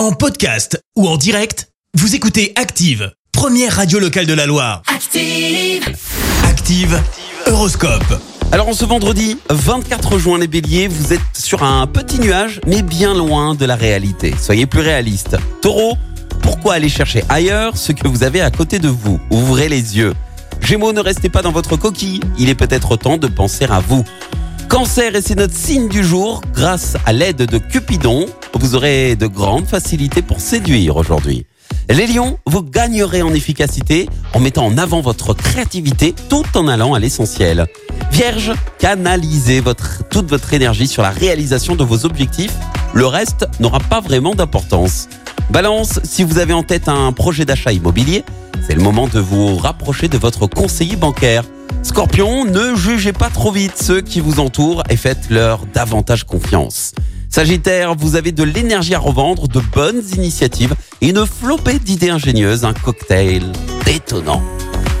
En podcast ou en direct, vous écoutez Active, première radio locale de la Loire. Active. Active, Horoscope. Alors en ce vendredi 24 juin les béliers, vous êtes sur un petit nuage mais bien loin de la réalité. Soyez plus réaliste. Taureau, pourquoi aller chercher ailleurs ce que vous avez à côté de vous? Ouvrez les yeux. Gémeaux, ne restez pas dans votre coquille, il est peut-être temps de penser à vous. Cancer, et c'est notre signe du jour, grâce à l'aide de Cupidon, vous aurez de grandes facilités pour séduire aujourd'hui. Les lions, vous gagnerez en efficacité en mettant en avant votre créativité tout en allant à l'essentiel. Vierge, canalisez votre, toute votre énergie sur la réalisation de vos objectifs. Le reste n'aura pas vraiment d'importance. Balance, si vous avez en tête un projet d'achat immobilier, c'est le moment de vous rapprocher de votre conseiller bancaire. Scorpion, ne jugez pas trop vite ceux qui vous entourent et faites-leur davantage confiance. Sagittaire, vous avez de l'énergie à revendre, de bonnes initiatives et une flopée d'idées ingénieuses, un cocktail détonnant.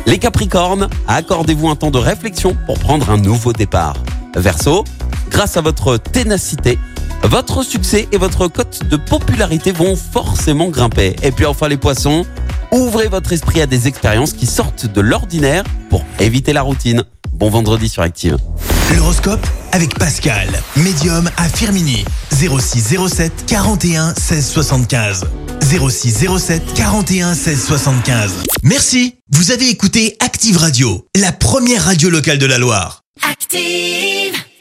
Les Capricornes, accordez-vous un temps de réflexion pour prendre un nouveau départ. Verseau, grâce à votre ténacité, votre succès et votre cote de popularité vont forcément grimper. Et puis enfin les poissons, ouvrez votre esprit à des expériences qui sortent de l'ordinaire pour éviter la routine. Bon vendredi sur Active. L'horoscope avec Pascal, médium à Firmini. 06 07 41 16 75. 06 07 41 16 75. Merci, vous avez écouté Active Radio, la première radio locale de la Loire. Active.